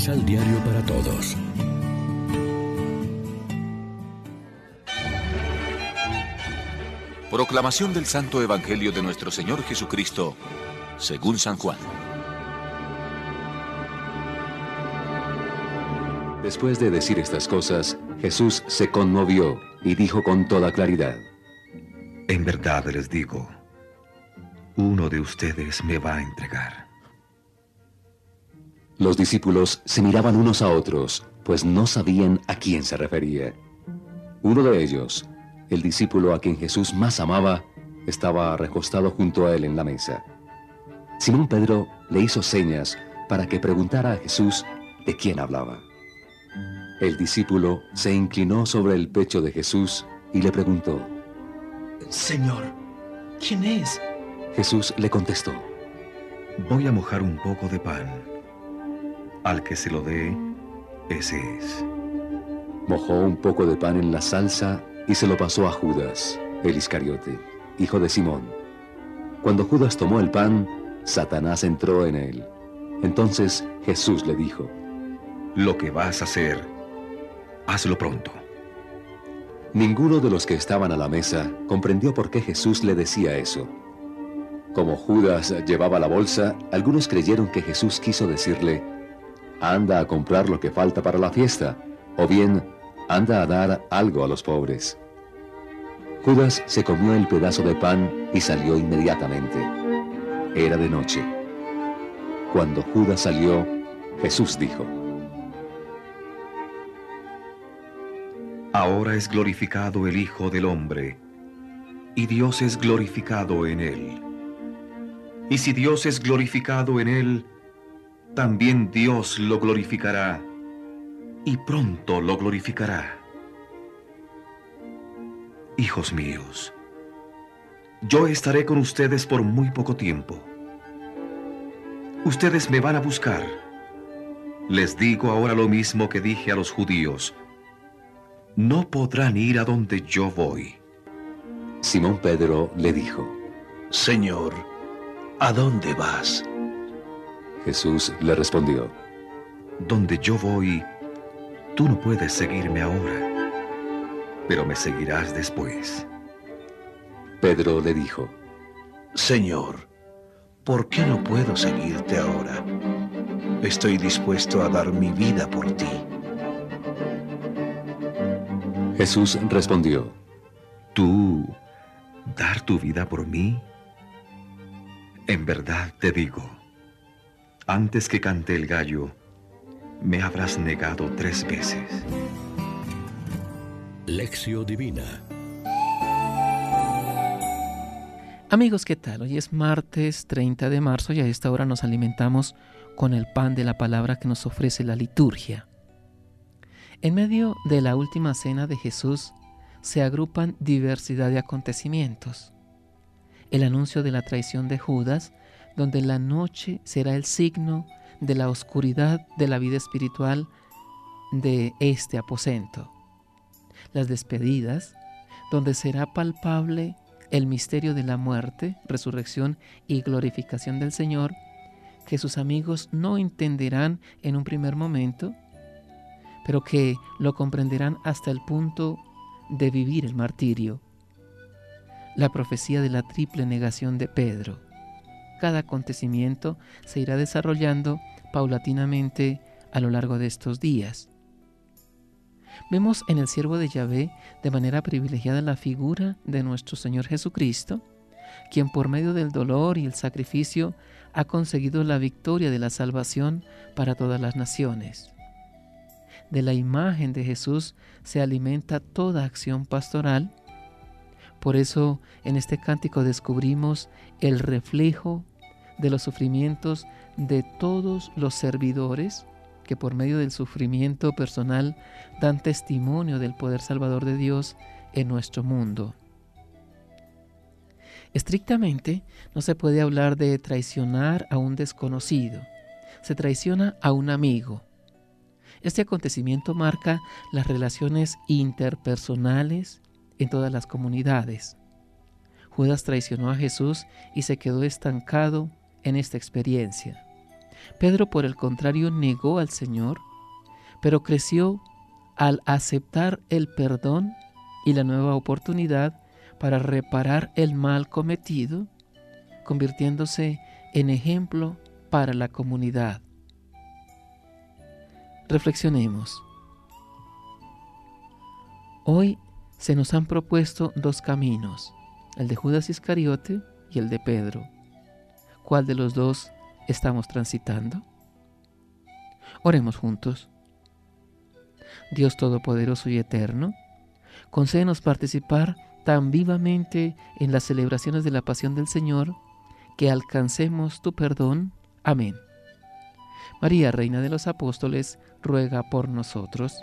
Misal Diario para Todos. Proclamación del Santo Evangelio de nuestro Señor Jesucristo, según San Juan. Después de decir estas cosas, Jesús se conmovió y dijo con toda claridad, En verdad les digo, uno de ustedes me va a entregar. Los discípulos se miraban unos a otros, pues no sabían a quién se refería. Uno de ellos, el discípulo a quien Jesús más amaba, estaba recostado junto a él en la mesa. Simón Pedro le hizo señas para que preguntara a Jesús de quién hablaba. El discípulo se inclinó sobre el pecho de Jesús y le preguntó, Señor, ¿quién es? Jesús le contestó, Voy a mojar un poco de pan. Al que se lo dé, ese es. Mojó un poco de pan en la salsa y se lo pasó a Judas, el Iscariote, hijo de Simón. Cuando Judas tomó el pan, Satanás entró en él. Entonces Jesús le dijo, Lo que vas a hacer, hazlo pronto. Ninguno de los que estaban a la mesa comprendió por qué Jesús le decía eso. Como Judas llevaba la bolsa, algunos creyeron que Jesús quiso decirle, anda a comprar lo que falta para la fiesta, o bien, anda a dar algo a los pobres. Judas se comió el pedazo de pan y salió inmediatamente. Era de noche. Cuando Judas salió, Jesús dijo, Ahora es glorificado el Hijo del Hombre, y Dios es glorificado en él. Y si Dios es glorificado en él, también Dios lo glorificará, y pronto lo glorificará. Hijos míos, yo estaré con ustedes por muy poco tiempo. Ustedes me van a buscar. Les digo ahora lo mismo que dije a los judíos. No podrán ir a donde yo voy. Simón Pedro le dijo, Señor, ¿a dónde vas? Jesús le respondió, Donde yo voy, tú no puedes seguirme ahora, pero me seguirás después. Pedro le dijo, Señor, ¿por qué no puedo seguirte ahora? Estoy dispuesto a dar mi vida por ti. Jesús respondió, ¿Tú dar tu vida por mí? En verdad te digo, antes que cante el gallo, me habrás negado tres veces. Lección Divina Amigos, ¿qué tal? Hoy es martes 30 de marzo y a esta hora nos alimentamos con el pan de la palabra que nos ofrece la liturgia. En medio de la última cena de Jesús se agrupan diversidad de acontecimientos. El anuncio de la traición de Judas, donde la noche será el signo de la oscuridad de la vida espiritual de este aposento. Las despedidas, donde será palpable el misterio de la muerte, resurrección y glorificación del Señor, que sus amigos no entenderán en un primer momento, pero que lo comprenderán hasta el punto de vivir el martirio. La profecía de la triple negación de Pedro. Cada acontecimiento se irá desarrollando paulatinamente a lo largo de estos días. Vemos en el siervo de Yahvé de manera privilegiada la figura de nuestro Señor Jesucristo, quien por medio del dolor y el sacrificio ha conseguido la victoria de la salvación para todas las naciones. De la imagen de Jesús se alimenta toda acción pastoral. Por eso en este cántico descubrimos el reflejo de los sufrimientos de todos los servidores que por medio del sufrimiento personal dan testimonio del poder salvador de Dios en nuestro mundo. Estrictamente, no se puede hablar de traicionar a un desconocido. Se traiciona a un amigo. Este acontecimiento marca las relaciones interpersonales en todas las comunidades. Judas traicionó a Jesús y se quedó estancado en esta experiencia. Pedro, por el contrario, negó al Señor, pero creció al aceptar el perdón y la nueva oportunidad para reparar el mal cometido, convirtiéndose en ejemplo para la comunidad. Reflexionemos. Hoy se nos han propuesto dos caminos, el de Judas Iscariote y el de Pedro. ¿Cuál de los dos estamos transitando? Oremos juntos. Dios Todopoderoso y Eterno, concédenos participar tan vivamente en las celebraciones de la pasión del Señor que alcancemos tu perdón. Amén. María, Reina de los Apóstoles, ruega por nosotros.